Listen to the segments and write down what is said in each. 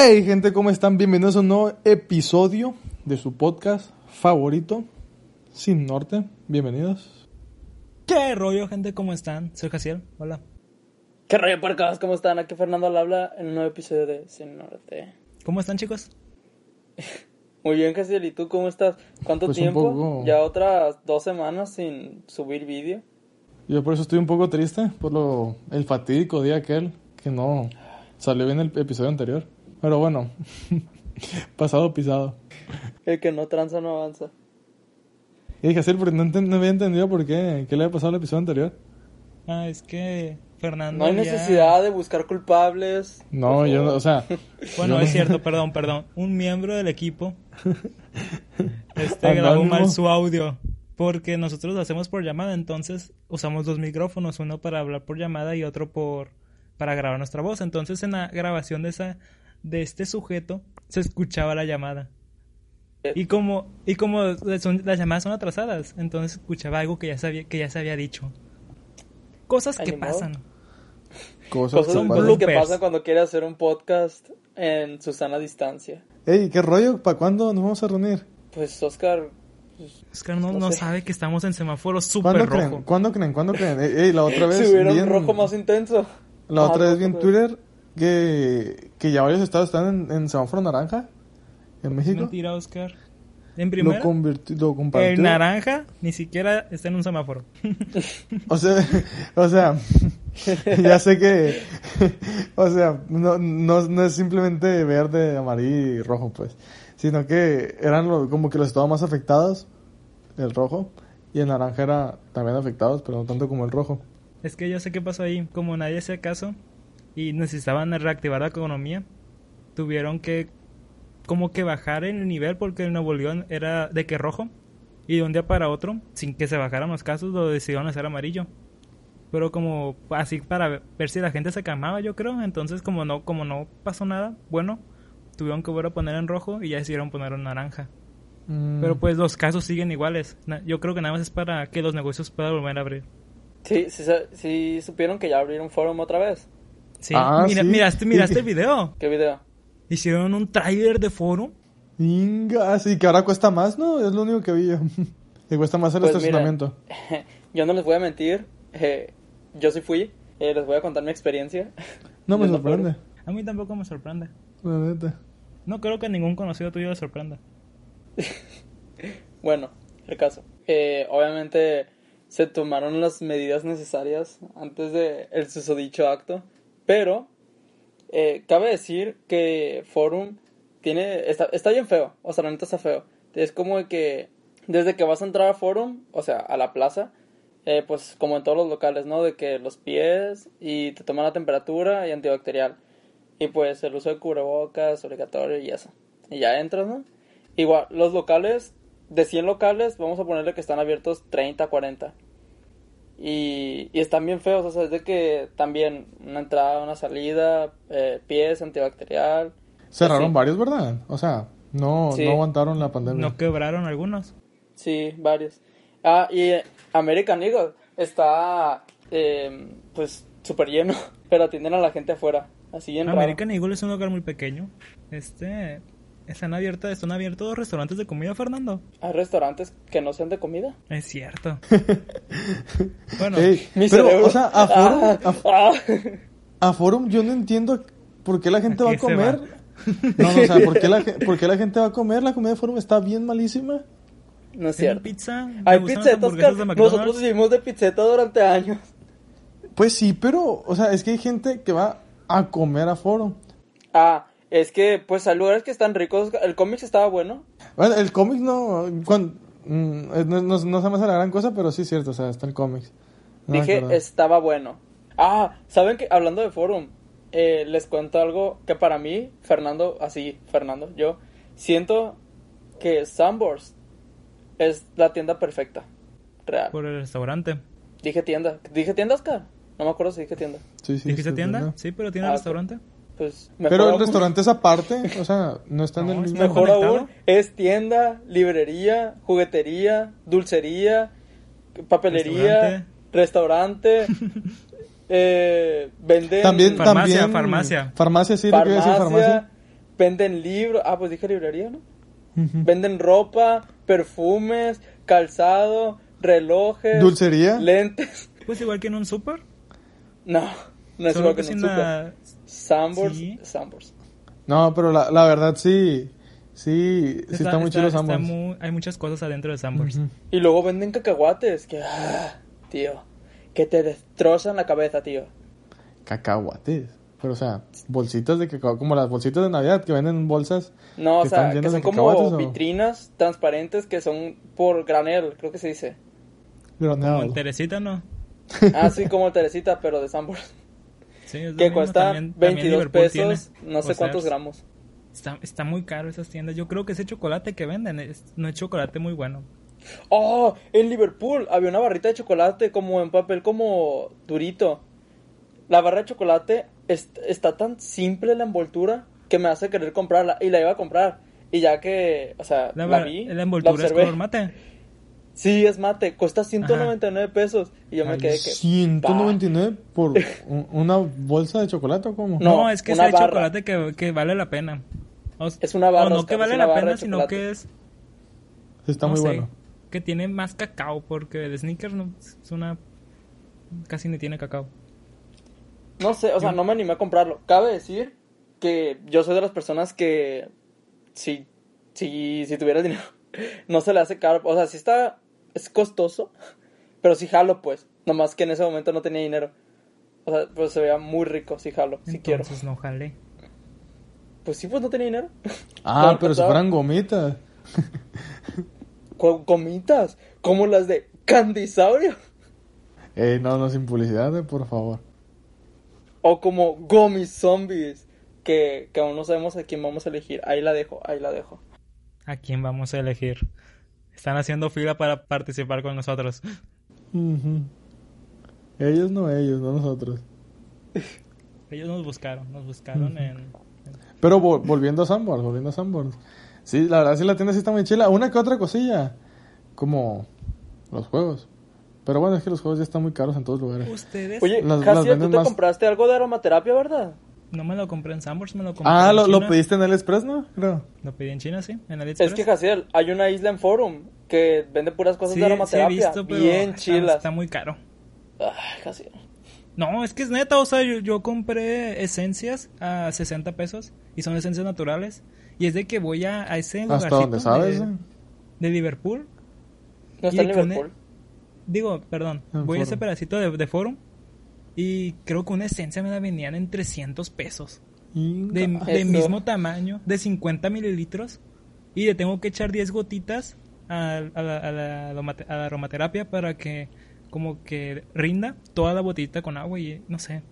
Hey gente, ¿cómo están? Bienvenidos a un nuevo episodio de su podcast favorito, Sin Norte. Bienvenidos. ¿Qué rollo, gente? ¿Cómo están? Soy Jaciel. Hola. ¿Qué rollo, puercos? ¿Cómo están? Aquí Fernando al habla en un nuevo episodio de Sin Norte. ¿Cómo están, chicos? Muy bien, Jaciel. ¿Y tú cómo estás? ¿Cuánto Pues tiempo? poco- Ya otras dos semanas sin subir vídeo. Yo por eso estoy un poco triste, por lo el fatídico día aquel que no salió bien el episodio anterior. Pero bueno, pasado pisado. El que no tranza no avanza. Y dije, sí, porque no, no había entendido por qué, qué le había pasado al episodio anterior. Ah, es que Fernando. No hay ya- necesidad de buscar culpables. No, yo, no- o sea, Bueno, es cierto, perdón, perdón. Un miembro del equipo este Anónimo. grabó mal su audio. Porque nosotros lo hacemos por llamada, entonces usamos dos micrófonos, uno para hablar por llamada y otro por para grabar nuestra voz. Entonces en la grabación de esa de este sujeto se escuchaba la llamada. Y como y como son- las llamadas son atrasadas, entonces escuchaba algo que ya sabía que ya se había dicho. Cosas que pasan. cosas, Cosas, que pasan. cosas que pasan cuando quiere hacer un podcast en su sana distancia. Ey, ¿qué rollo? ¿Para cuándo nos vamos a reunir? Pues Oscar, Oscar no, No no sé. sabe que estamos en semáforo súper ¿Cuándo creen? rojo. ¿Cuándo creen? ¿Cuándo creen? Ey, la otra vez si hubiera vi un en- rojo más intenso. La Ah, otra vez rojo, vi en Twitter que, que ya varios estados están en, en semáforo naranja en México. Mentira, Oscar. En Lo, primera, lo compartió. el naranja ni siquiera está en un semáforo. O sea, o sea, ya sé que, o sea, no, no, no es simplemente verde, amarillo y rojo, pues, sino que eran lo- como que los estados más afectados, el rojo, y el naranja era también afectados, pero no tanto como el rojo. Es que yo sé qué pasó ahí. Como nadie hacía caso y necesitaban reactivar la economía, tuvieron que como que bajar el nivel porque el Nuevo León era de que rojo y de un día para otro, sin que se bajaran los casos, lo decidieron hacer amarillo. Pero como así para ver si la gente se calmaba, yo creo. Entonces como no como no pasó nada, bueno, tuvieron que volver a poner en rojo y ya decidieron poner en naranja. Mm, Pero pues los casos siguen iguales. Yo creo que nada más es para que los negocios puedan volver a abrir. Sí, sí, sí supieron que ya abrieron forum otra vez. Sí, Ah, mira- sí. miraste, miraste el video. ¿Qué video? Hicieron un tráiler de foro. Inga, sí, que ahora cuesta más, ¿no? Es lo único que vi que cuesta más el Pues mira. estacionamiento. Yo no les voy a mentir, eh, yo sí fui, eh, les voy a contar mi experiencia. No me sorprende, A mí tampoco me sorprende. la neta. No creo que ningún conocido tuyo le sorprenda. Bueno, el caso. Eh, obviamente se tomaron las medidas necesarias antes de el susodicho acto, pero eh, cabe decir que Forum tiene está, está bien feo, o sea, la neta está feo. Es como que desde que vas a entrar a Forum, o sea, a la plaza, eh, pues como en todos los locales, ¿no? De que los pies y te toman la temperatura y antibacterial. Y pues el uso de cubrebocas obligatorio y eso. Y ya entras, ¿no? Igual, los locales, de 100 locales, vamos a ponerle que están abiertos 30, 40. Y, y están bien feos, o sea, es de que también una entrada, una salida, eh, pies, antibacterial. Cerraron varios, ¿verdad? O sea, no, Sí. no aguantaron la pandemia. No quebraron algunos. Sí, varios. Ah, y eh, American Eagle está, eh, pues, súper lleno, pero atienden a la gente afuera. Así bien raro. American Eagle es un lugar muy pequeño. Este. Están abiertas, están abiertos restaurantes de comida, Fernando. Hay restaurantes que no sean de comida. Es cierto. bueno, Ey, Mi pero, cerebro. o sea, a Forum, Ah, a, ah. a Forum yo no entiendo por qué la gente ¿A va a comer. No, no, o sea, ¿por qué, la, por qué la gente va a comer? La comida de Forum está bien malísima. No es ¿tienen cierto. pizza? ¿Me Hay pizzetas, McDonald's? Nosotros vivimos de pizzeta durante años. Pues sí, pero, o sea, es que hay gente que va a comer a Forum. Ah, es que, pues, hay lugares que están ricos. El cómic estaba bueno. Bueno, el cómic no, cuan- mm, eh, no, no, no se me hace la gran cosa, pero sí es cierto, o sea, está el cómic. No Dije, estaba bueno. Ah, ¿saben que Hablando de Forum, eh, les cuento algo que para mí, Fernando, así, Fernando, yo siento que Sunburst es la tienda perfecta. Real. Por el restaurante. Dije tienda. ¿Dije tienda, Oscar? No me acuerdo si dije tienda. Sí, sí. ¿Dijiste tienda? ¿verdad? Sí, pero tiene Ah, restaurante. Pues mejor Pero el aún- restaurante es aparte, o sea, no está en el mismo. mejor. Conectado? aún, es tienda, librería, juguetería, dulcería, papelería, restaurante, eh, venden También, Farmacia, también. farmacia. Farmacia, sí, lo que iba a decir, farmacia, farmacia. venden libros, ah, pues dije librería, ¿no? Venden ropa, perfumes, calzado, relojes, ¿Dulcería? lentes. Pues igual que en un super. No, no es Solo igual que que en un super. Sambors, Sí. Sambors. No, pero la, la verdad sí. Sí, sí está, muy chido está muy- Hay muchas cosas adentro de Sambors. Y luego venden cacahuates, que, ah, tío, que te destrozan la cabeza, tío. Cacahuates. Pero, o sea, bolsitas de cacao, como las bolsitas de Navidad que venden en bolsas. No, o ¿Que sea, están que son de como cacahuates o? vitrinas transparentes que son por granel, creo que se dice. Pero Como no. en Teresita, ¿no? Ah, sí, como Teresita, pero de Sambors. Sí, es Que cuesta también- también 22 Liverpool pesos, tiene. no sé sea, cuántos gramos. Está, está muy caro esas tiendas. Yo creo que ese chocolate que venden es- no es chocolate muy bueno. Oh, en Liverpool había una barrita de chocolate como en papel como durito. La barra de chocolate es- está tan simple la envoltura que me hace querer comprarla y la iba a comprar. Y ya que, o sea, La, la, vi, la envoltura es observé. color mate. Sí, es mate, cuesta 199 pesos. Y yo me Ay, quedé que... 199 por un- una bolsa de chocolate o cómo? No, No, es que es barra. chocolate que, que vale la pena. O, Es una barra, o no Oscar, que vale la pena, de sino que es. Está no muy sé, bueno. Que tiene más cacao, porque el sneaker no, es una. Casi ni tiene cacao. No sé, o sea, no me animé a comprarlo. Cabe decir que yo soy de las personas que si, si, si tuviera dinero, no se le hace caro. O sea, si está, es costoso, pero si jalo, pues. Nomás que en ese momento no tenía dinero. O sea, pues se veía muy rico, si jalo, si quiero. Entonces no jalé. Pues sí, pues no tenía dinero. Ah, pero si fueran gomitas. Gomitas, como las de Candisaurio. Eh, no, no, sin publicidad, eh, por favor. O como Gomi Zombies, que, que aún no sabemos a quién vamos a elegir. Ahí la dejo, ahí la dejo. ¿A quién vamos a elegir? Están haciendo fila para participar con nosotros. Ellos no, ellos, no nosotros. Ellos nos buscaron, nos buscaron en... Pero vol- volviendo a Sanborns, volviendo a Sanborns. Sí, la verdad sí la tienda sí está muy chila. Una que otra cosilla. Como los juegos. Pero bueno, es que los juegos ya están muy caros en todos lugares. Ustedes... Oye, Las- tú te más- compraste algo de aromaterapia, ¿verdad? No me lo compré en Sambors, me lo compré Ah, en lo, lo China. pediste en el Express, ¿no? Creo. Lo pedí en China, sí, en AliExpress. Es que, Jaciel, hay una isla en Forum que vende puras cosas Sí, de sí he aromaterapia. visto, pero bien está- chilas. Está muy caro. Ay, Jaciel. No, es que es neta, o sea, yo, yo compré esencias a 60 pesos y son esencias naturales. Y es de que voy a, a ese Hasta lugarcito donde sabes. de, eh. de Liverpool. No está en une- Liverpool. Digo, perdón, En voy a ese pedacito de, de Forum y creo que una esencia me la vendían en 300 pesos. De, de mismo tamaño, de 50 mililitros. Y le tengo que echar 10 gotitas a, a la, a la aromate- a la aromaterapia para que como que rinda toda la botellita con agua y no sé.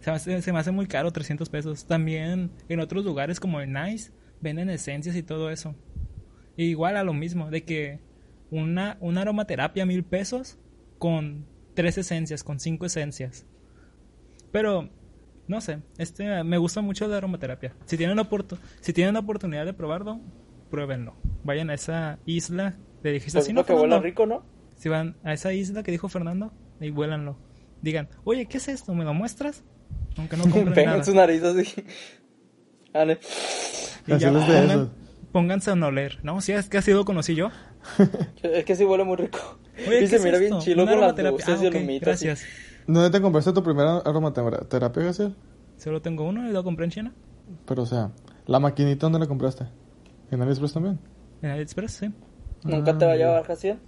Se me, hace, se me hace muy caro, 300 pesos. También en otros lugares como en Nice venden esencias y todo eso. Y igual a lo mismo, de que una, una aromaterapia mil pesos con tres esencias, con cinco esencias. Pero, no sé, este me gusta mucho la aromaterapia. Si tienen, oportu- si tienen la oportunidad de probarlo, pruébenlo. Vayan a esa isla, le dijiste Pues así, es ¿no, que Fernando? rico, ¿no? Si van a esa isla que dijo Fernando, y vuélanlo. Digan, oye, ¿qué es esto? ¿Me lo muestras? Aunque no compren Pegan nada. su nariz así. Ane. Y ya, les de pongan- pónganse a oler. No, si es que así lo conocí yo. Es que sí huele muy rico. Oye, y ¿qué se es mira esto? bien chilo Una con las aromaterapia. luces Ah, y el humito así. ¿Dónde te compraste tu primera aromaterapia, Gaciel? Solo tengo uno y lo compré en China. Pero, o sea, ¿la maquinita dónde la compraste? ¿En AliExpress también? En AliExpress, sí. Nunca te va a llevar, Jaciel.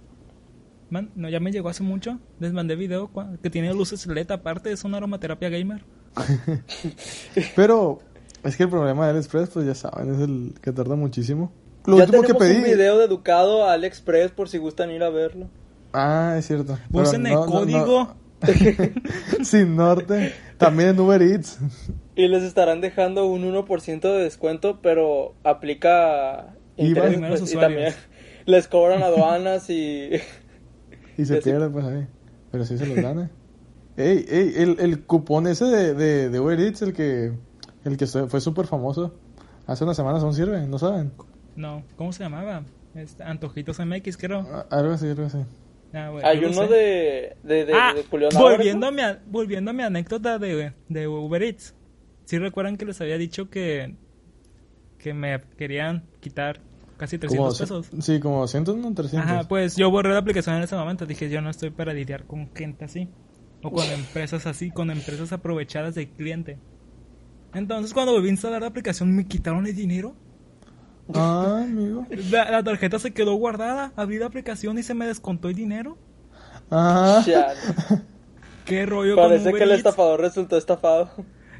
Man, no, ya me llegó hace mucho. Les mandé video que tiene luces LED aparte. Es una aromaterapia gamer. Pero, es que el problema de AliExpress, pues ya saben, es el que tarda muchísimo. Lo ya último que pedí... un video de Educado a AliExpress por si gustan ir a verlo. Ah, es cierto. Usen el no- no- código Sin norte. También en Uber Eats. Y les estarán dejando un 1% de descuento, pero aplica IVA. interés, pues, y también les cobran aduanas y... Y se Ya sé. pierde, pues ahí. Pero sí se los dan, eh. Ey, ey, el, el cupón ese de, de, de Uber Eats, el que, el que fue súper famoso. Hace unas semanas aún sirve, ¿no saben? No, ¿cómo se llamaba? Este, Antojitos MX, creo. Ah, Algo así, algo así. Ah, bueno, Hay uno de, de, de, ah, de volviendo, a mi, volviendo a mi anécdota de, de Uber Eats. ¿Sí recuerdan que les había dicho que, que me querían quitar casi 300 Como, pesos? Sí, como 200, no 300. Ajá, pues yo borré la aplicación en ese momento. Dije, yo no estoy para lidiar con gente así. O con empresas así, con empresas aprovechadas del cliente. Entonces, cuando volví a instalar la aplicación, me quitaron el dinero. Ah, amigo. La, la tarjeta se quedó guardada. Abrí la aplicación y se me descontó el dinero. Ah. Chale. Qué rollo con Parece Uber que el Eats? estafador resultó estafado.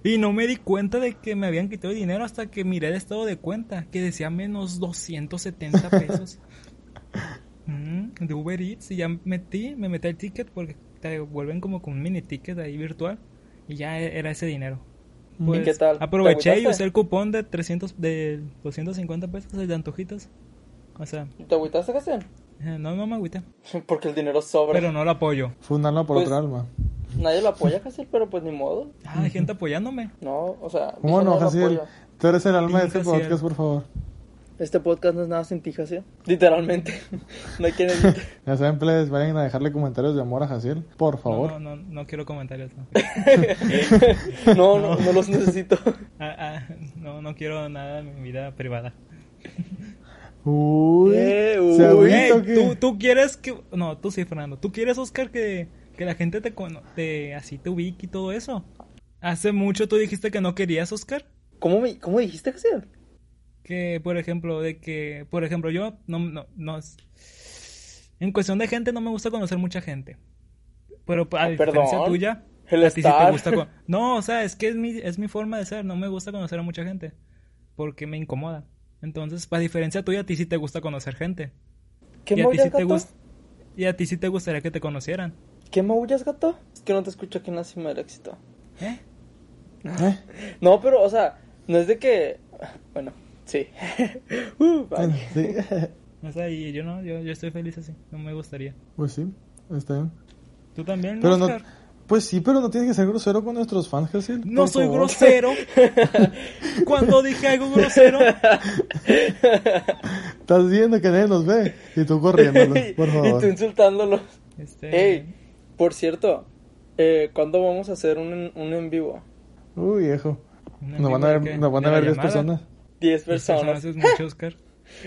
Y no me di cuenta de que me habían quitado el dinero hasta que miré el estado de cuenta, que decía menos 270 pesos. Mm, de Uber Eats, y ya metí, me metí el ticket porque te vuelven como con un mini ticket ahí virtual, y ya era ese dinero. Pues, qué tal? ¿Te Aproveché y usé el cupón de 300, de 250 pesos el de antojitos. O sea, ¿Te agüitaste, Castian? eh, no, no me agüité, Porque el dinero sobra. pero no lo apoyo. Fue un alma por Pues- otra alma. Nadie lo apoya, Castian, pero pues ni modo. Ah, hay gente apoyándome. No, o sea... ¿Cómo no. Tú eres el alma de este podcast, por favor. Este podcast no es nada sin ti, Jaciel. Literalmente. no hay quien edite. Ya saben, plebes, vayan a dejarle comentarios de amor a Jaciel, por favor. No, no, no, no quiero comentarios. No. No, no, no los necesito. Ah, ah, no, no quiero nada en mi vida privada. Uy, Eh, ¿se uy. ¿tú, tú quieres que... No, tú sí, Fernando. ¿Tú quieres, Oscar, que, que la gente te, cono- te así te ubique y todo eso? Hace mucho tú dijiste que no querías, Oscar. ¿Cómo, me, cómo dijiste, Jaciel? Que, por ejemplo, de que... Por ejemplo, yo no... no, no en cuestión de gente no me gusta conocer mucha gente. Pero a Ah, diferencia perdón. tuya... El a ti sí te gusta... co- No, o sea, es que es mi, es mi forma de ser. No me gusta conocer a mucha gente. Porque me incomoda. Entonces, a diferencia tuya, a ti sí te gusta conocer gente. ¿Qué y a ti sí te gato? gust- Y a ti sí te gustaría que te conocieran. ¿Qué maullas, gato? Es que no te escucho aquí en la cima del éxito. ¿Eh? ¿Eh? No, pero, o sea, no es de que... Bueno, sí. Uh, vale. Bueno, sí. O sea, y yo no, yo, yo estoy feliz así. No me gustaría. Pues sí, está bien. ¿Tú también, Pero no, pues sí, pero no tienes que ser grosero con nuestros fans, Jaciel. No soy favor. grosero. Cuando dije algo grosero, Estás viendo que nadie nos ve y tú corriéndolos, por y favor. tú insultándolos. este, Ey, por cierto, eh, ¿cuándo vamos a hacer un, un en vivo? Uy, viejo. Nos van a ver, nos van ¿De a ver 10 llamada? personas. 10 Diez personas. es mucho, Oscar.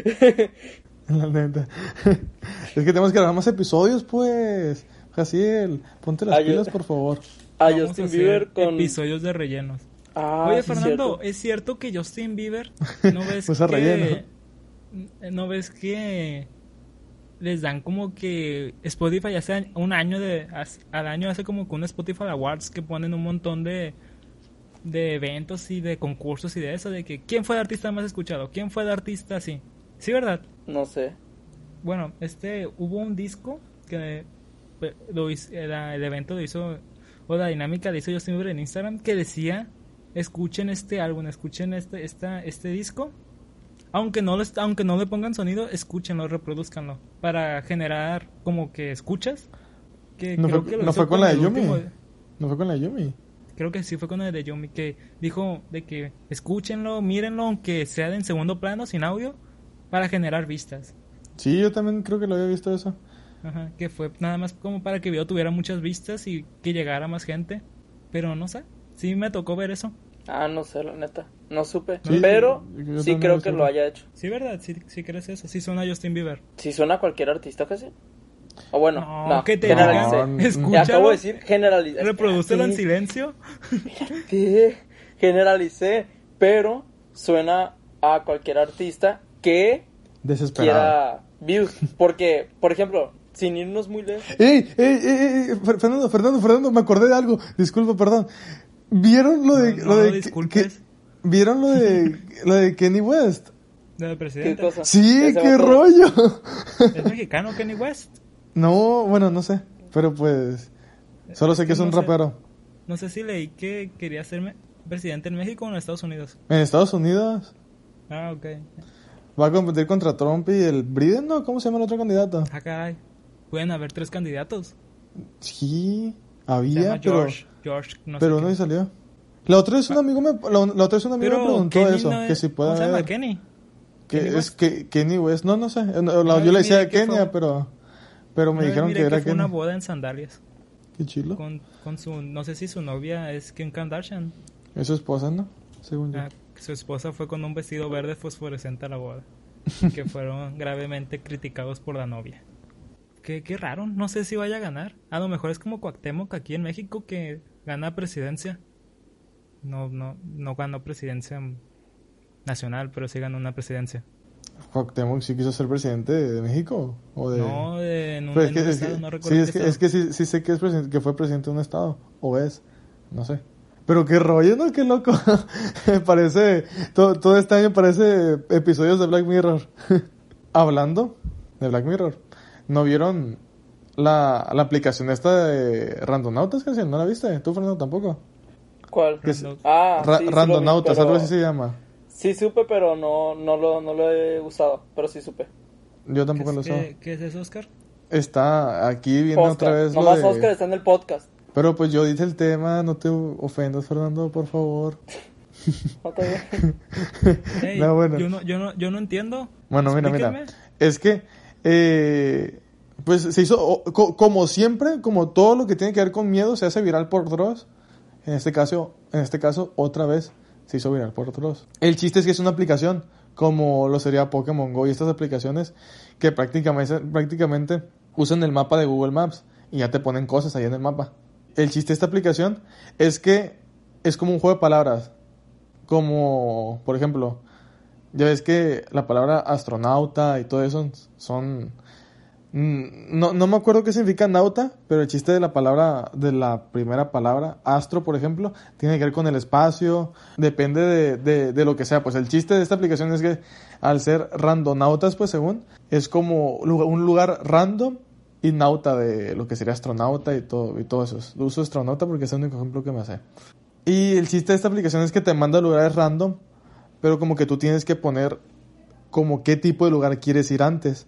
La neta. es que tenemos que grabar más episodios, pues. Jaciel, ponte las Ay, pilas, por favor. A Vamos a Justin hacer Bieber con... episodios de rellenos. Ah, Oye, sí, Fernando, cierto. ¿es cierto que Justin Bieber no ves Usa que relleno. no ves que les dan como que Spotify hace un año de hace- al año hace como que un Spotify Awards que ponen un montón de de eventos y de concursos y de eso de que quién fue el artista más escuchado, quién fue el artista así. Sí, ¿verdad? No sé. Bueno, este hubo un disco que eh, lo hizo- era- el evento lo hizo o la dinámica le hizo Justin Bieber en Instagram que decía escuchen este álbum, escuchen este esta, este disco. Aunque no, les, aunque no le pongan sonido, escúchenlo, reproduzcanlo. Para generar como que escuchas. Que No creo fue, que lo no fue con la de Yumi. último- No fue con la de Yumi. Creo que sí fue con el de Yumi, que dijo de que escúchenlo, mírenlo, aunque sea en segundo plano, sin audio, para generar vistas. Sí, yo también creo que lo había visto eso. Ajá, que fue nada más como para que el video tuviera muchas vistas y que llegara más gente. Pero no sé, sí me tocó ver eso. Ah, no sé, la neta. No supe. Sí, pero sí creo lo que lo haya hecho. Sí, ¿verdad? Sí, sí crees eso. Sí suena a Justin Bieber. Si suena a cualquier artista casi. O bueno, No, no, que te escúchalo, acabo de decir generalicé. reprodúcelo en silencio. espérate. Generalicé, pero suena a cualquier artista que Desesperado. quiera views. Porque, por ejemplo, sin irnos muy lejos. ¡Ey, ey, ey, ey! Fer- Fernando, Fernando, Fernando, me acordé de algo. Disculpa, perdón. ¿Vieron lo de... No, lo no, de disculpes. que- ¿Vieron lo de, lo de Kenny West? Del ¿Qué presidente. cosa? Sí, qué rollo. Es mexicano Kenny West. No, bueno, no sé. Pero pues... Solo sé que es un rapero. No sé si leí que quería ser me- presidente en México o en Estados Unidos. En Estados Unidos Ah, ok. va a competir contra Trump y el Biden, ¿no? ¿Cómo se llama el otro candidato? Ah, caray. Pueden haber tres candidatos. Sí, Se había, llama pero, George. George, no pero sé uno y salió. La otra vez un amigo me, la, la otra vez un amigo me Pero preguntó Kenny eso, no es- que si puede ¿Cómo se llama? Kenny. que Kenny es que Kenny West, no, no sé, no, yo le decía que Kenia, pero, pero me dijeron que era fue Kenia. una boda en sandalias. Qué chilo. Con, con su, no sé si su novia es Kim Kardashian. Es su esposa, ¿no? Según yo. Ah, su esposa fue con un vestido verde fosforescente a la boda. que fueron gravemente criticados por la novia. Qué, qué raro, no sé si vaya a ganar. A lo mejor es como Cuauhtémoc aquí en México que gana presidencia. No, no, no ganó presidencia nacional, pero sí ganó una presidencia. Cuauhtémoc sí quiso ser presidente de México o de No, de- en un, Pues es estado, que- no recuerdo sí, es que, es que sí, sí sé que, es presidente, que fue presidente de un estado, o es, no sé. Pero qué rollo, ¿no? Qué loco. parece, todo, todo este año parece episodios de Black Mirror. Hablando de Black Mirror, ¿no vieron la, la aplicación esta de Randonautas, que ¿No la viste? ¿Tú, Fernando, tampoco? ¿Cuál? Que es- Ah, Ra- sí, lo vi, Randonautas, pero- algo así se llama. Sí supe, pero no, no, lo, no lo he usado, pero sí supe. Yo ¿Qué, tampoco lo es- sé. qué- es eso, Oscar? Está aquí viendo Oscar, otra vez lo nomás de... Oscar está en el podcast. Pero pues yo dije el tema, no te ofendas, Fernando, por favor. No te digo. Ey, No, bueno. yo, no, yo, no, yo no entiendo. Bueno, mira, mira. Es que, eh, pues se hizo, o- co- como siempre, como todo lo que tiene que ver con miedo se hace viral por Dross. En este caso, en este caso, otra vez se hizo viral por Dross. El chiste es que es una aplicación, como lo sería Pokémon Go y estas aplicaciones que prácticamente, prácticamente usan el mapa de Google Maps y ya te ponen cosas ahí en el mapa. El chiste de esta aplicación es que es como un juego de palabras. Como, por ejemplo, ya ves que la palabra astronauta y todo eso son... mm, No, no me acuerdo qué significa nauta, pero el chiste de la palabra, de la primera palabra, astro, por ejemplo, tiene que ver con el espacio, depende de, de, lo que sea. Pues el chiste de esta aplicación es que al ser randonautas, pues según, es como un lugar random y nauta de lo que sería astronauta y todo, y todo eso. Uso astronauta porque es el único ejemplo que me hace. Y el chiste de esta aplicación es que te manda lugares random, pero como que tú tienes que poner como qué tipo de lugar quieres ir antes.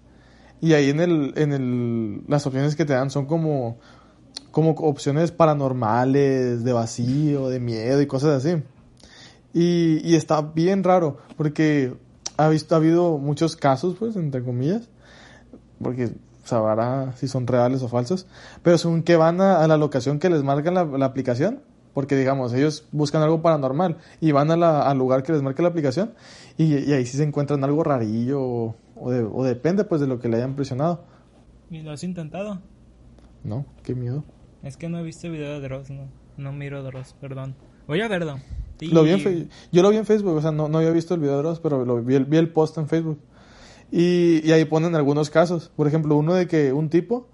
Y ahí en el, en el, las opciones que te dan son como, como opciones paranormales, de vacío, de miedo y cosas así. Y, y está bien raro, porque ha visto, ha habido muchos casos, pues, entre comillas, porque sabrá si son reales o falsos, pero según que van a, a la locación que les marca la, la aplicación, porque digamos, ellos buscan algo paranormal y van a la- al lugar que les marca la aplicación y, y ahí sí se encuentran algo rarillo o, o de- o depende pues de lo que le hayan presionado. ¿Y lo has intentado? No, qué miedo. Es que no he visto video de Dross, no. No miro Dross, perdón. Voy a verlo. Lo vi en yo lo vi en Facebook, o sea, no, no había visto el video de Dross, pero lo vi, el, vi el post en Facebook. Y, y ahí ponen algunos casos. Por ejemplo, uno de que un tipo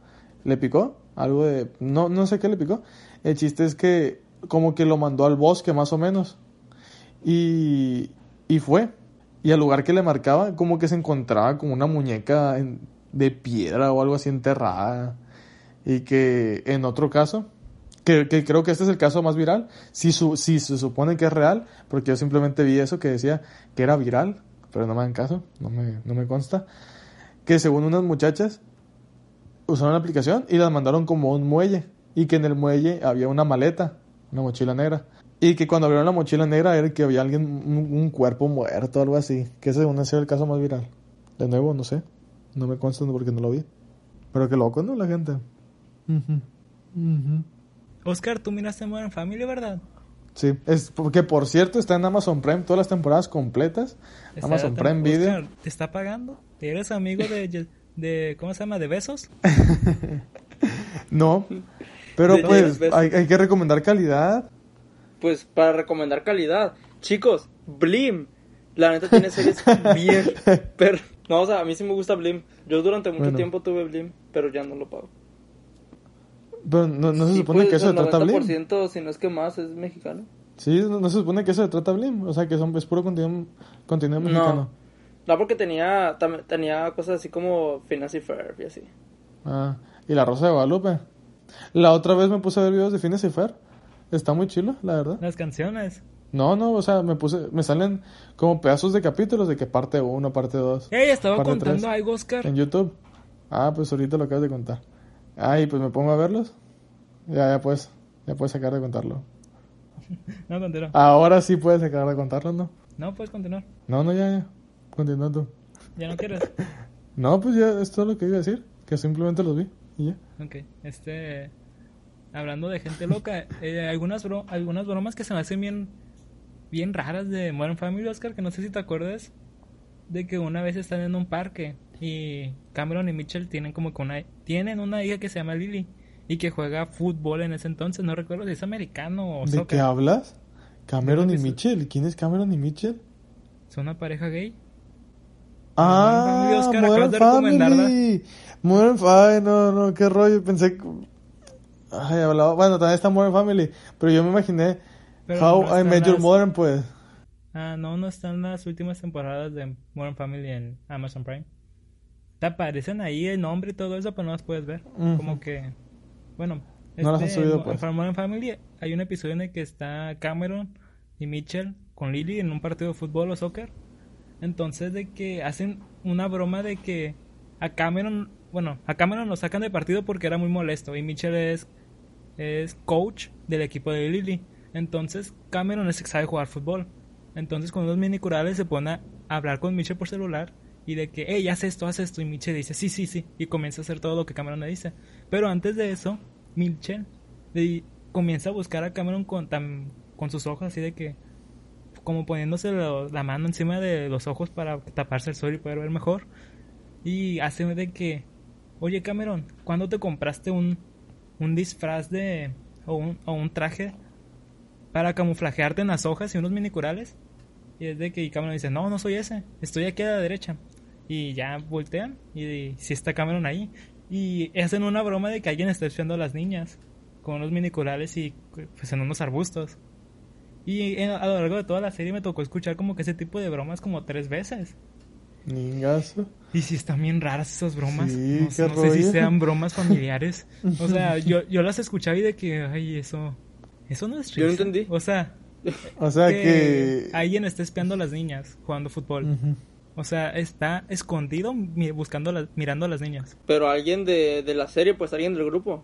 le picó, algo de... No, no sé qué le picó. El chiste es que como que lo mandó al bosque más o menos. Y, y fue. Y al lugar que le marcaba, como que se encontraba como una muñeca de piedra o algo así enterrada. Y que en otro caso, que, que creo que este es el caso más viral, si, su, si se supone que es real, porque yo simplemente vi eso que decía que era viral, pero no me dan caso, no me, no me consta, que según unas muchachas usaron la aplicación y las mandaron como un muelle, y que en el muelle había una maleta, una mochila negra, y que cuando abrieron la mochila negra era que había alguien, un, un cuerpo muerto, algo así, que ese según ese era el caso más viral. De nuevo, no sé, no me consta porque no lo vi, pero qué loco, ¿no? La gente. Ujú, ujú. Oscar, tú miraste Modern Family, ¿verdad? Sí, es porque por cierto está en Amazon Prime todas las temporadas completas. Está- Amazon Prime Video. Oscar, ¿te está pagando? ¿Eres amigo de, de... ¿Cómo se llama? ¿De besos? No, pero pues hay, hay que recomendar calidad. Pues para recomendar calidad. Chicos, Blim. La neta tiene series bien. Pero, no, o sea, a mí sí me gusta Blim. Yo durante mucho Bueno. tiempo tuve Blim, pero ya no lo pago. Pero no, no se Sí, supone pues, que eso se el trata Blim. 90%, si no es que más, es mexicano. Sí, no, no se supone que eso se trata Blim. O sea, que son, es puro contenido, contenido mexicano. No. No, porque tenía, tam- tenía cosas así como Phineas y Ferb y así. Ah, y la Rosa de Guadalupe. La otra vez me puse a ver videos de Phineas y Fer. Está muy chilo, la verdad. Las canciones. No, no, o sea, me puse, me salen como pedazos de capítulos de que parte 1, parte 2. Ey, estaba Parte contando tres. algo, Oscar. En YouTube. Ah, pues ahorita lo acabas de contar. Ah, y pues me pongo a verlos. Ya, ya puedes, ya puedes sacar de contarlo. No, continúa. Ahora sí puedes sacar de contarlo, ¿no? No, puedes continuar. No, no, ya, ya. Continúa tú. Ya no quieres. No, pues ya es todo lo que iba a decir. Que simplemente los vi y ya. Ok, este. Hablando de gente loca, eh, algunas, bro- algunas bromas que se me hacen bien, bien raras de Modern Family, Oscar, que no sé si te acuerdas de que una vez están en un parque y Cameron y Mitchell tienen como que una, tienen una hija que se llama Lily y que juega fútbol en ese entonces, no recuerdo si es americano o ¿De soccer. qué hablas? Cameron y. Mitchell. ¿Quién es Cameron y Mitchell? ¿Son una pareja gay? Ah, Family, Oscar, Modern. Family. Modern Family. No, no, qué rollo. Pensé. Ay, hablaba... Bueno, también está Modern Family. Pero yo me imaginé Pero How no I Met Your Modern, pues. Ah, no, no están las últimas temporadas de Modern Family en Amazon Prime. Te aparecen ahí el nombre y todo eso, pero no las puedes ver. Como que, bueno, No las has subido, Mo- pues. en Modern Family hay un episodio en el que está Cameron y Mitchell con Lily en un partido de fútbol o soccer. Entonces de que hacen una broma de que a Cameron, bueno, a Cameron lo sacan de partido porque era muy molesto y Mitchell es es coach del equipo de Lily. Entonces Cameron es sabe jugar fútbol. Entonces con unos minicurales se pone a hablar con Mitchell por celular y de que, hey, haz esto, haz esto. Y Mitchell dice, sí, sí, sí. Y comienza a hacer todo lo que Cameron le dice. Pero antes de eso, Mitchell le- comienza a buscar a Cameron con, tan- con sus ojos así de que, como poniéndose la mano encima de los ojos para taparse el sol y poder ver mejor. Y hace de que, oye Cameron, ¿cuándo te compraste un, un disfraz de, o un, o un traje para camuflajearte en las hojas y unos minicurales? Y es de que Cameron dice, no, no soy ese, estoy aquí a la derecha. Y ya voltean y si está Cameron ahí. Y hacen una broma de que alguien está espiando a las niñas con unos minicurales y pues en unos arbustos. Y en- a lo largo de toda la serie me tocó escuchar como que ese tipo de bromas como tres veces. Ningazo. Y si están bien raras esas bromas. Sí, no sé, qué no sé si sean bromas familiares. O sea, yo, yo las escuchaba y de que, ay, eso. Eso no es Yo no entendí. O sea, O sea que, que... alguien está espiando a las niñas jugando fútbol. O sea, está escondido buscando a las- mirando a las niñas. Pero alguien de, de la serie, pues alguien del grupo.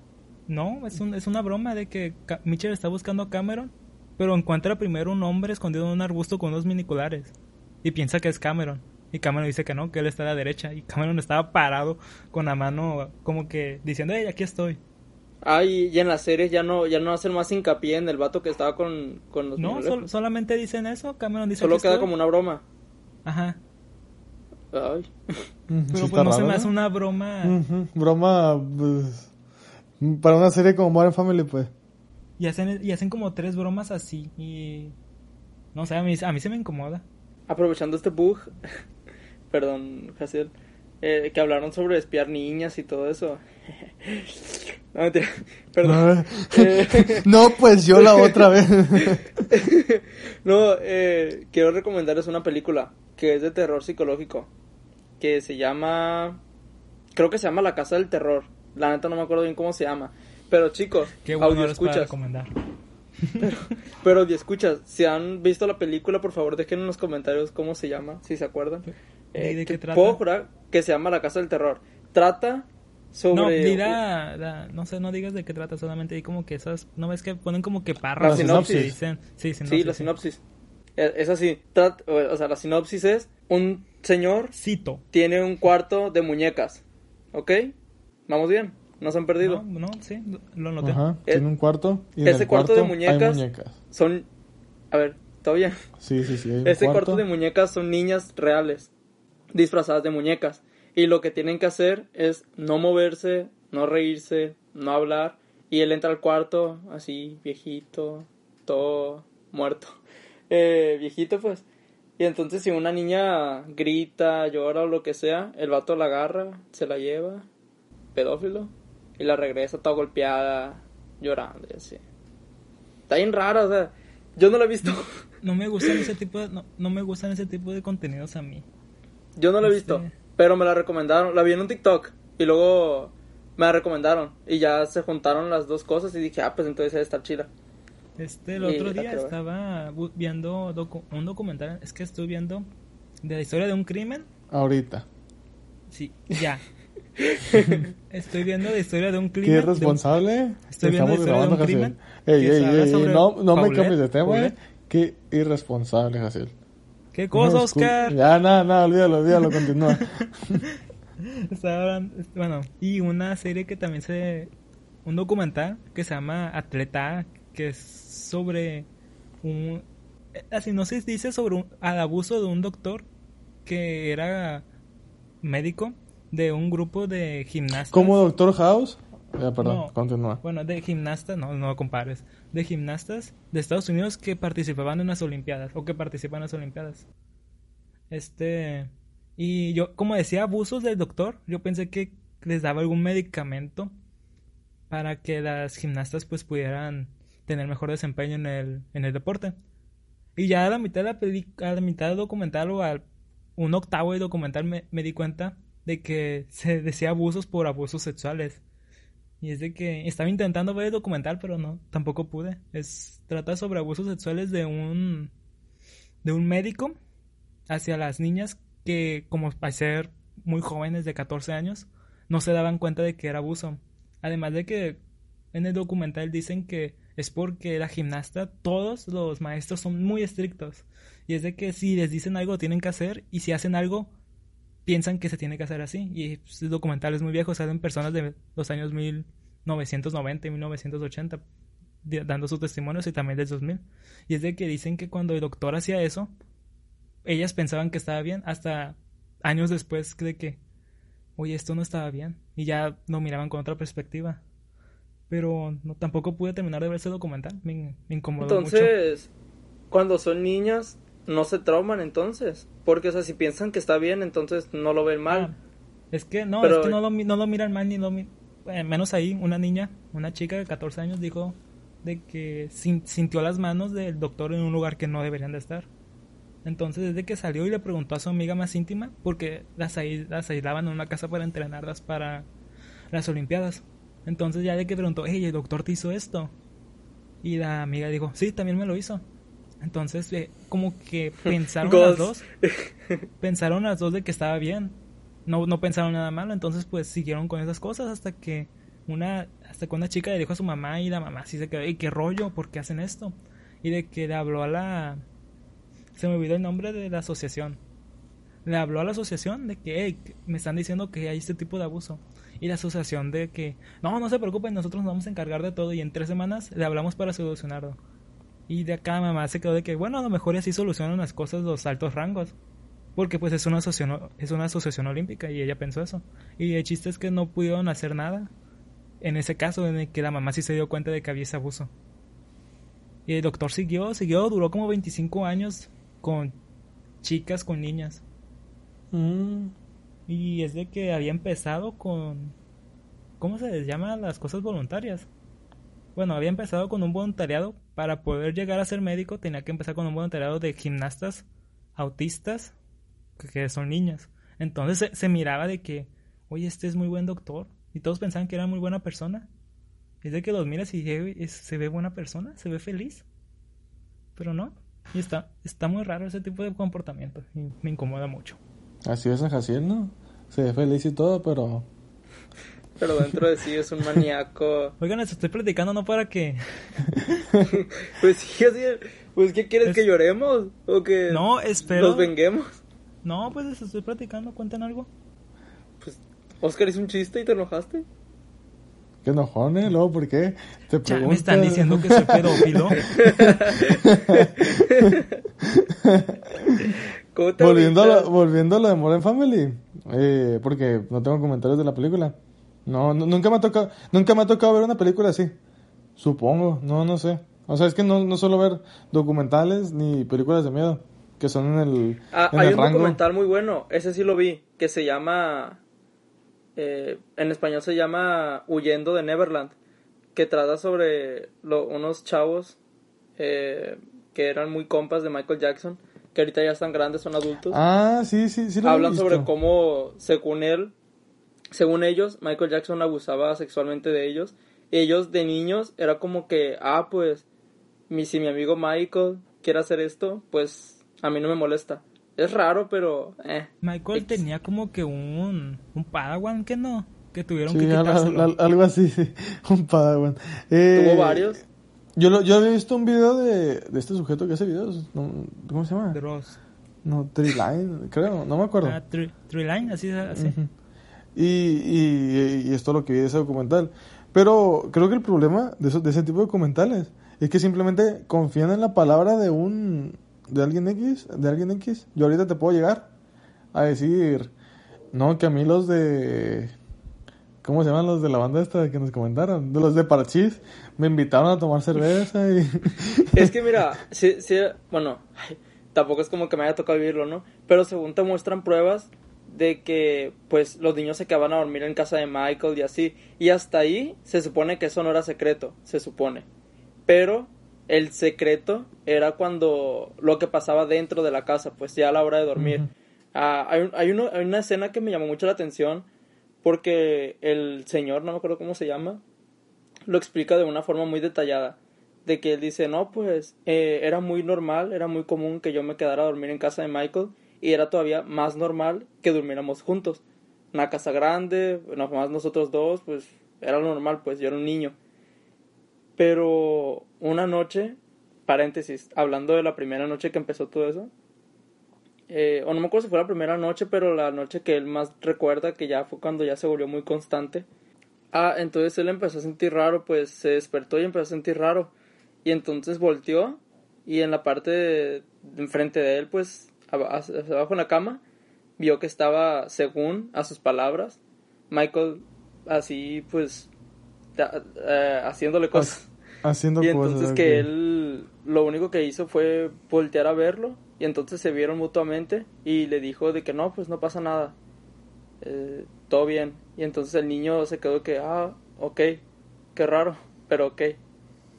No, es, un- es una broma de que Ca- Mitchell está buscando a Cameron, pero encuentra primero un hombre escondido en un arbusto con unos miniculares. Y piensa que es Cameron. Y Cameron dice que no, que él está a la derecha. Y Cameron estaba parado con la mano como que diciendo, hey, aquí estoy. Ah, y, y en las series ya no, ya no hacen más hincapié en el vato que estaba con, con los No, sol- solamente dicen eso. Cameron dice Solo "Aquí queda estoy". como una broma. Ajá. Ay. Pero sí pues no se me hace ¿no? una broma. Broma, pues... Para una serie como Modern Family, pues. Y hacen, y hacen como tres bromas así. Y. No sé, a mí, a mí se me incomoda. Aprovechando este bug, perdón, Jaciel, eh, que hablaron sobre espiar niñas y todo eso. no, mentira, perdón. Eh, no, pues yo la otra vez. no, eh, quiero recomendarles una película que es de terror psicológico, que se llama, creo que se llama La Casa del Terror. La neta no me acuerdo bien cómo se llama. Pero chicos, Qué bueno audio para escuchas. recomendar. Pero audio escuchas, si han visto la película, por favor dejen en los comentarios cómo se llama, si se acuerdan. Eh, ¿Y de qué que trata? Puedo jurar que se llama La Casa del Terror. Trata sobre... No, di la- la- no sé, no digas de qué trata, solamente di como que esas, no ves que ponen como que párrafos La y sinopsis. dicen, sí, sinopsis, Sí, la sinopsis. Eh, Es así. Trat- o sea, la sinopsis es un señor Cito. tiene un cuarto de muñecas. ¿Ok? Vamos bien. No se han perdido. No, no, sí, lo noté. Ajá, Eh, tiene un cuarto. Y en ese el cuarto de hay Pues, muñecas. Son... A ver, ¿todo bien? Sí, sí, sí. Este cuarto. cuarto de muñecas son niñas reales, disfrazadas de muñecas. Y lo que tienen que hacer es no moverse, no reírse, no hablar. Y él entra al cuarto, así, viejito, todo muerto. Eh, viejito, pues. Y entonces, si una niña grita, llora o lo que sea, el vato la agarra, se la lleva, pedófilo, y la regresa toda golpeada, llorando y así. Está bien raro, o sea, yo no lo he visto. No me gustan ese tipo de, no, no me gustan ese tipo de contenidos a mí. Yo no la he visto, Este- pero me la recomendaron. La vi en un TikTok y luego me la recomendaron. Y ya se juntaron las dos cosas y dije, ah, pues entonces debe estar chila. Este, el Y otro día estaba viendo docu- un documental, es que estoy viendo de la historia de un crimen. Ahorita. Sí, ya. estoy viendo la historia de un crimen. Qué un-. Estoy viendo Estamos la historia de un crimen. Ey, ey, ey, no, no me cambies de tema, eh. Qué irresponsable, Jaciel. ¿Qué cosa, No, Oscar? Ya, nada, nada, olvídalo, olvídalo, continúa. Bueno, y una serie que también se... Un documental que se llama Atleta, que es sobre un... no se dice sobre un, al abuso de un doctor que era médico de un grupo de gimnastas. Como Doctor House. Perdón, No. continúa. Bueno, de gimnastas, no, no compares. De gimnastas de Estados Unidos que participaban en las Olimpiadas o que participan en las Olimpiadas. Este. Y yo, como decía, abusos del doctor, yo pensé que les daba algún medicamento para que las gimnastas pues pudieran tener mejor desempeño en el, en el deporte. Y ya a la mitad de la peli- a la mitad del documental o al un octavo del documental me, me di cuenta de que se decía abusos por abusos sexuales. Y es de que estaba intentando ver el documental, pero no, tampoco pude. Es trata sobre abusos sexuales de un de un médico hacia las niñas que como al ser muy jóvenes de 14 años no se daban cuenta de que era abuso. Además de que en el documental dicen que es porque la gimnasta todos los maestros son muy estrictos y es de que si les dicen algo tienen que hacer y si hacen algo piensan que se tiene que hacer así. Y pues, el documental es muy viejo, salen personas de los años 1990 y 1980 di- dando sus testimonios y también del 2000. Y es de que dicen que cuando el doctor hacía eso, ellas pensaban que estaba bien hasta años después de que, oye, esto no estaba bien. Y ya lo miraban con otra perspectiva. Pero no, tampoco pude terminar de ver ese documental. Me, me incomodó mucho. Entonces, cuando son niñas, no se trauman entonces. Porque, o sea, si piensan que está bien, entonces no lo ven mal. Ah, es que no, Pero- es que no lo, no lo miran mal ni lo mi- eh, menos ahí una niña, una chica de 14 años dijo de que sin- sintió las manos del doctor en un lugar que no deberían de estar. Entonces desde que salió y le preguntó a su amiga más íntima porque las, las aislaban en una casa para entrenarlas para las olimpiadas. Entonces ya de que preguntó, hey, el doctor te hizo esto. Y la amiga dijo, sí, también me lo hizo. Entonces eh, como que pensaron las dos pensaron las dos de que estaba bien. No, no pensaron nada malo, entonces pues siguieron con esas cosas hasta que una hasta que una chica le dijo a su mamá y la mamá sí se quedó, "Ey, qué rollo, ¿por qué hacen esto?" Y de que le habló a la se me olvidó el nombre de la asociación. Le habló a la asociación de que "Ey, que me están diciendo que hay este tipo de abuso. Y la asociación de que, no, no se preocupen, nosotros nos vamos a encargar de todo y en tres semanas le hablamos para solucionarlo. Y de acá mamá se quedó de que, bueno, a lo mejor así solucionan las cosas los altos rangos. Porque pues es una asociación, es una asociación olímpica y ella pensó eso. Y el chiste es que no pudieron hacer nada. En ese caso en el que la mamá sí se dio cuenta de que había ese abuso. Y el doctor siguió, siguió, duró como 25 años con chicas, con niñas. Mm, Y es de que había empezado con... ¿Cómo se les llama las cosas voluntarias? Bueno, había empezado con un voluntariado. Para poder llegar a ser médico tenía que empezar con un voluntariado de gimnastas autistas, que, son niñas. Entonces se, miraba de que, oye, este es muy buen doctor. Y todos pensaban que era muy buena persona. Es de que los miras y "Eh, es- se ve buena persona, se ve feliz. Pero no. Y está, está muy raro ese tipo de comportamiento. Y me incomoda mucho. así es en Jaciel, ¿no? Se ve feliz y todo, pero... Pero dentro de sí es un maníaco. Oigan, les estoy platicando no para que... Pues sí, así es. Pues, ¿qué quieres? Es- ¿Que lloremos? ¿O que No, espero... nos venguemos? No, pues les estoy platicando, cuenten algo. Pues, Oscar hizo un chiste y te enojaste. ¿Qué enojones? Luego, ¿por qué? Te Ya, me están diciendo que soy pedófilo. ¿Cómo te Volviendo a, lo, volviendo a lo de Modern Family, eh, porque no tengo comentarios de la película. No, no, nunca me ha tocado, nunca me ha tocado ver una película así. Supongo, no, no sé. O sea, es que no, no suelo ver documentales ni películas de miedo, que son en el, Ah, en hay el un rango. documental muy bueno, ese sí lo vi, que se llama, eh, en español se llama Huyendo de Neverland, que trata sobre lo- unos chavos eh, que eran muy compas de Michael Jackson, que ahorita ya están grandes, son adultos. Ah, sí, sí, sí lo Hablan visto. sobre cómo, según él, según ellos, Michael Jackson abusaba sexualmente de ellos. Ellos de niños era como que, ah, pues, mi, si mi amigo Michael quiere hacer esto, pues a mí no me molesta. Es raro, pero... Eh, Michael X. tenía como que un, un Padawan que no, que tuvieron Sí, que al- quitárselo. al- algo así, sí. Un padawan. Eh, Tuvo varios. Yo, lo, yo había visto un video de, de este sujeto que hace videos. no, ¿Cómo se llama? Dross. No, Treeline, creo, no me acuerdo. Ah, Line, así, así. Ujú. Y, y, y esto es lo que vi de ese documental. Pero creo que el problema de, esos, de ese tipo de documentales es que simplemente confían en la palabra de un de alguien X, de alguien X. Yo ahorita te puedo llegar a decir, no, que a mí los de ¿Cómo se llaman los de la banda esta que nos comentaron? De los de Parchís. Me invitaron a tomar cerveza y... Es que mira, sí, sí, bueno, tampoco es como que me haya tocado vivirlo, ¿no? Pero según te muestran pruebas de que, pues, los niños se quedaban a dormir en casa de Michael y así. Y hasta ahí se supone que eso no era secreto, se supone. Pero el secreto era cuando lo que pasaba dentro de la casa, pues ya a la hora de dormir. Ah, hay, un- hay, uno- hay una escena que me llamó mucho la atención porque el señor, no me acuerdo cómo se llama, lo explica de una forma muy detallada. De que él dice, no, pues eh, era muy normal, era muy común que yo me quedara a dormir en casa de Michael y era todavía más normal que durmiéramos juntos. Una casa grande, nomás nosotros dos, pues era lo normal, pues yo era un niño. Pero una noche, paréntesis, hablando de la primera noche que empezó todo eso, eh, o no me acuerdo si fue la primera noche, pero la noche que él más recuerda, que ya fue cuando ya se volvió muy constante. Ah, entonces él empezó a sentir raro, pues se despertó y empezó a sentir raro. Y entonces volteó y en la parte enfrente de él, pues hacia abajo en la cama, vio que estaba, según a sus palabras, Michael así, pues, ta- eh, haciéndole cosas. Haciendo Y cosas. entonces ok. que él lo único que hizo fue voltear a verlo y entonces se vieron mutuamente y le dijo de que no, pues no pasa nada, eh, todo bien. Y entonces el niño se quedó que, ah, ok, qué raro, pero ok.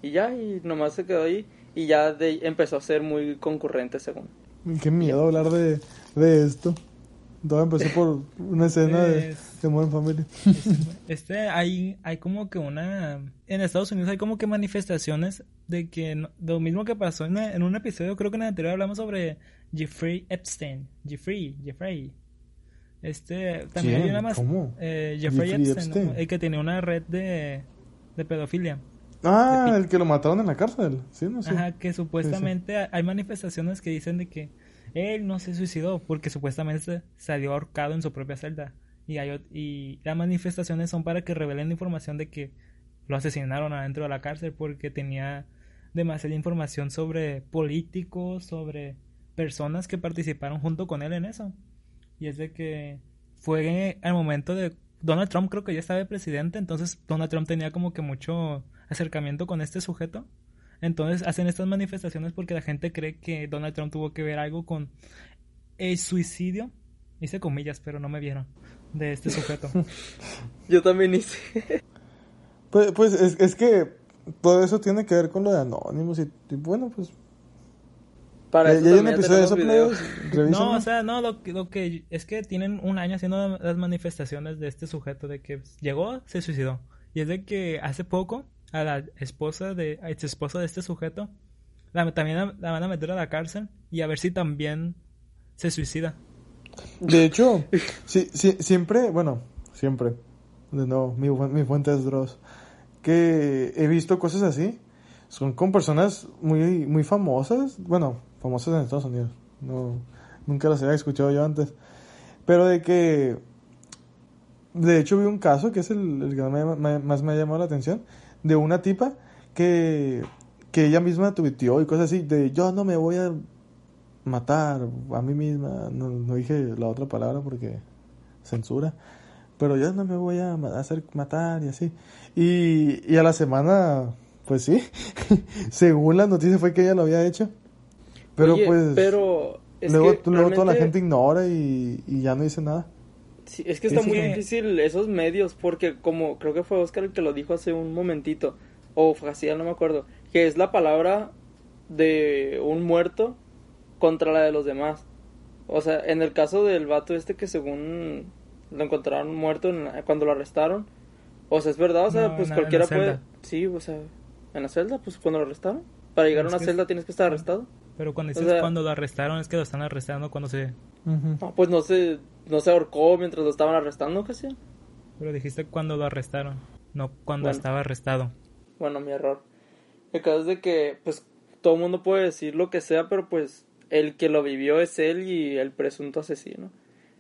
Y ya, y nomás se quedó ahí y ya de, empezó a ser muy concurrente según. Qué miedo hablar de, de esto. Todo empezó por una escena de, de Modern Family. Este, hay, hay como que una... En Estados Unidos hay como que manifestaciones de que... no- lo mismo que pasó en, en un episodio, creo que en el anterior hablamos sobre Jeffrey Epstein. Jeffrey, Jeffrey. Este, también ¿Quién? hay una más... ¿Cómo? eh, Jeffrey, Jeffrey Epstein, Epstein. el que tenía una red de, de pedofilia. Ah, el que lo mataron en la cárcel. Sí, no sé. Ajá, que supuestamente hay manifestaciones que dicen de que él no se suicidó porque supuestamente salió ahorcado en su propia celda. Y, hay, y las manifestaciones son para que revelen la información de que lo asesinaron adentro de la cárcel porque tenía demasiada información sobre políticos, sobre personas que participaron junto con él en eso. Y es de que fue al momento de Donald Trump creo que ya estaba de presidente, entonces Donald Trump tenía como que mucho acercamiento con este sujeto. Entonces hacen estas manifestaciones porque la gente cree que Donald Trump tuvo que ver algo con el suicidio, hice comillas, pero no me vieron, de este sujeto. Yo también hice. Pues, pues es, es que todo eso tiene que ver con lo de Anonymous y, y bueno, pues... Para ya, eso ya hay un también episodio de eso. No, o sea, no, lo que es que tienen un año haciendo las manifestaciones de este sujeto de que llegó, se suicidó. Y es de que hace poco a la esposa de, a ex esposa de este sujeto, la, también la, van a meter a la cárcel y a ver si también se suicida. De hecho, sí, siempre, bueno, siempre, de nuevo, mi, mi fuente es Dross, que he visto cosas así, son con personas muy, muy famosas, bueno, famosas en Estados Unidos, no, nunca las había escuchado yo antes, pero de que, de hecho vi un caso que es el, que más me ha llamado la atención, de una tipa que, que ella misma tuiteó y cosas así, de yo no me voy a matar a mí misma, no, no dije la otra palabra porque censura, pero yo no me voy a hacer matar y así. Y, y a la semana, pues sí, según las noticias fue que ella lo había hecho, pero Oye, pues pero es luego, luego toda la gente ignora y, y ya no dice nada. Sí, es que está Es muy que- difícil esos medios porque como creo que fue Oscar el que lo dijo hace un momentito o Facial, no me acuerdo, que es la palabra de un muerto contra la de los demás. O sea, en el caso del vato este que según lo encontraron muerto en la- cuando lo arrestaron. O sea, es verdad, o sea, No, pues cualquiera puede. celda. Sí, o sea, en la celda, pues cuando lo arrestaron. Para llegar a una celda tienes que estar arrestado. Pero cuando O dices sea- cuando lo arrestaron, es que lo están arrestando cuando se... No, pues no se, no se ahorcó mientras lo estaban arrestando, casi. Pero dijiste cuando lo arrestaron, no cuando Bueno. estaba arrestado. Bueno, mi error. El caso es de que, pues, todo el mundo puede decir lo que sea, pero pues el que lo vivió es él y el presunto asesino.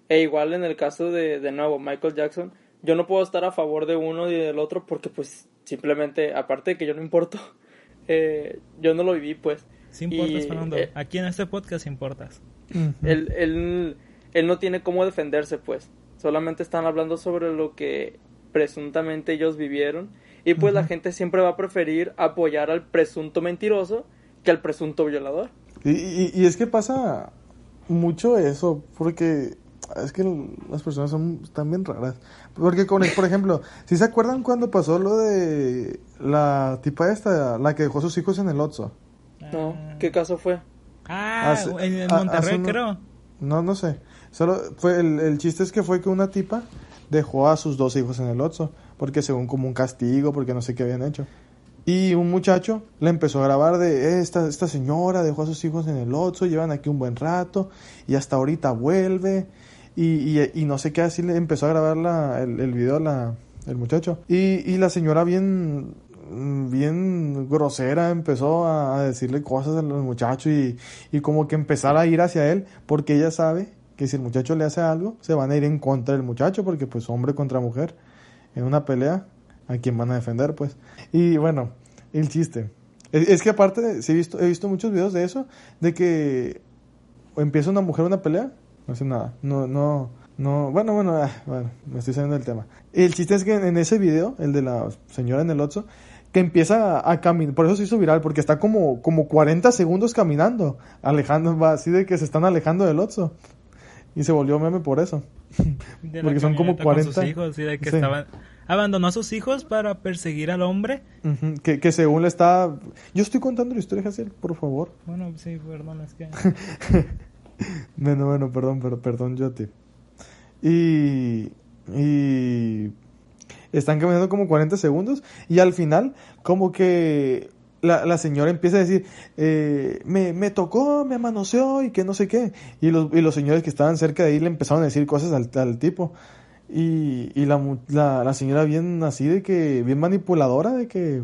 E igual en el caso de, de nuevo, Michael Jackson, yo no puedo estar a favor de uno y del otro porque, pues, simplemente, aparte de que yo no importo, eh, yo no lo viví, pues. Sí importas, Y, Fernando. eh, Aquí en este podcast importas. Ujú. él, él, no tiene cómo defenderse, pues. Solamente están hablando sobre lo que presuntamente ellos vivieron. Y pues la gente siempre va a preferir apoyar al presunto mentiroso que al presunto violador. Y, y- y es que pasa mucho eso, porque es que las personas son están bien raras. Porque, con, por ejemplo, si se acuerdan cuando pasó lo de la tipa esta, la que dejó sus hijos en el Otso? ¿No? ¿Qué caso fue? Ah, Hace- en, Monterrey, hace creo. No, no sé. Solo fue el, el chiste es que fue que una tipa dejó a sus dos hijos en el Otso, porque según como un castigo, porque no sé qué habían hecho. Y un muchacho le empezó a grabar de "Eh, esta, esta señora dejó a sus hijos en el Otso, llevan aquí un buen rato y hasta ahorita vuelve. Y, y, no sé qué así le empezó a grabar la, el, el video la, el muchacho. Y, y la señora bien bien grosera empezó a, a decirle cosas al muchacho y, y como que empezar a ir hacia él porque ella sabe que si el muchacho le hace algo se van a ir en contra del muchacho porque pues hombre contra mujer en una pelea a quien van a defender pues y bueno el chiste. Es, que aparte sí he visto he visto muchos videos de eso de que empieza una mujer una pelea no hace nada no no no bueno bueno ah, bueno me estoy saliendo del tema. El chiste es que en ese video el de la señora en el Otso que empieza a, a caminar, por eso se hizo viral, porque está como, como 40 segundos caminando, alejando, va así de que se están alejando del Otso. Y se volvió meme por eso. De Porque son como camioneta con 40. sus hijos, y de que Sí. estaban... Abandonó a sus hijos para perseguir al hombre. Que, que según le está... Yo estoy contando la historia, Hazel, por favor. Bueno, sí, perdón, es que... Bueno, bueno, perdón, pero, perdón, Joti. Y... Y... Están caminando como 40 segundos y al final como que la, la señora empieza a decir, eh, me, me tocó, me manoseó y que no sé qué. Y los, y los señores que estaban cerca de ahí le empezaron a decir cosas al, al tipo. Y, y la, la, la señora bien así de que, bien manipuladora de que,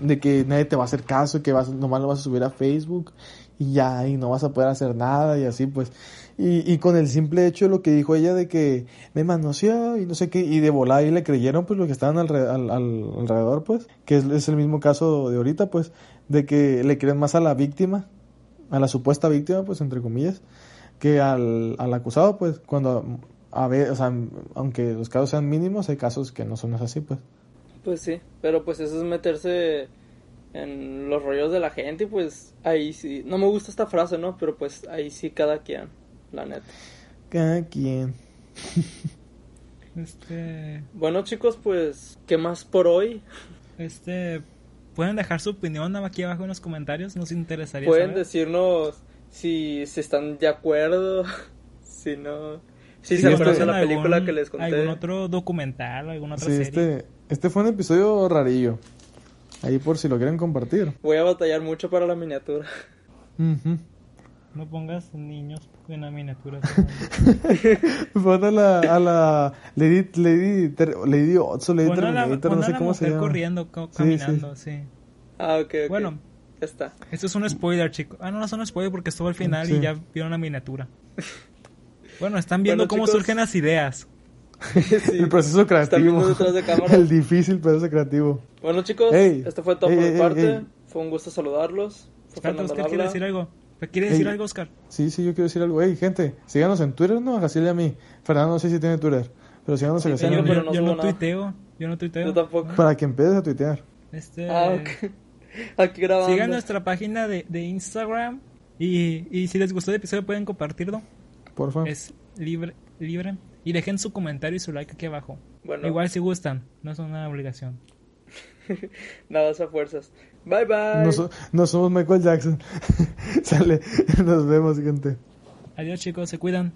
de que nadie te va a hacer caso, que vas, nomás lo vas a subir a Facebook y ya, y no vas a poder hacer nada y así pues. Y, y con el simple hecho de lo que dijo ella de que me manoseó y no sé qué, y de volada y le creyeron pues los que estaban al, al- alrededor pues, que es, el mismo caso de ahorita pues, de que le creen más a la víctima, a la supuesta víctima pues entre comillas, que al, al acusado pues, cuando a ver, o sea, aunque los casos sean mínimos, hay casos que no son así pues. Pues sí, pero pues eso es meterse en los rollos de la gente y pues ahí sí, no me gusta esta frase, ¿no? Pero pues ahí sí cada quien, la neta. Cada quien. Este... Bueno chicos, pues, ¿qué más por hoy? Este... Pueden dejar su opinión aquí abajo en los comentarios, nos interesaría Pueden saber. decirnos si, si están de acuerdo, si no, si Sí, se este- acuerdan de la ¿Algún- película que les conté. ¿Algún otro documental, alguna otra Sí, serie? este, este fue un episodio rarillo. Ahí por si lo quieren compartir. Voy a batallar mucho para la miniatura. Ujú. No pongas niños en la miniatura. Pon a la, a la Lady, Lady, Ter- Lady Otso, Lady Pon a la, Terminator, no sé la cómo se llama. corriendo, co- Sí, caminando, sí. Ah, ok, ok. Bueno. Ya está. Esto es un spoiler, chicos. Ah, no, no es un spoiler porque estuvo al final Sí. y ya vieron la miniatura. Bueno, están viendo Bueno, cómo chicos. surgen las ideas. Sí. El proceso creativo. de. El difícil proceso creativo. Bueno chicos, Ey, esto fue todo ey, por mi parte. Fue un gusto saludarlos. Fue Espérate, Oscar quiere decir algo. ¿Quiere decir algo, Oscar? Sí, sí, yo quiero decir algo. Hey, gente, síganos en Twitter, ¿no? Así a mí. Fernando no sé si tiene Twitter. Pero síganos Sí, en tengo, yo, no yo no nada. tuiteo. Yo no tuiteo. Yo tampoco. Para que empieces a tuitear. Este, Ah, ok. Aquí grabando. Sigan nuestra página de, de Instagram. Y, y si les gustó el episodio pueden compartirlo. Por favor. Es libre, libre. Y dejen su comentario y su like aquí abajo. Bueno, Igual si gustan. No es una obligación. nada a fuerzas. Bye bye. No, so- no somos Michael Jackson. Sale. Nos vemos, gente. Adiós chicos, se cuidan.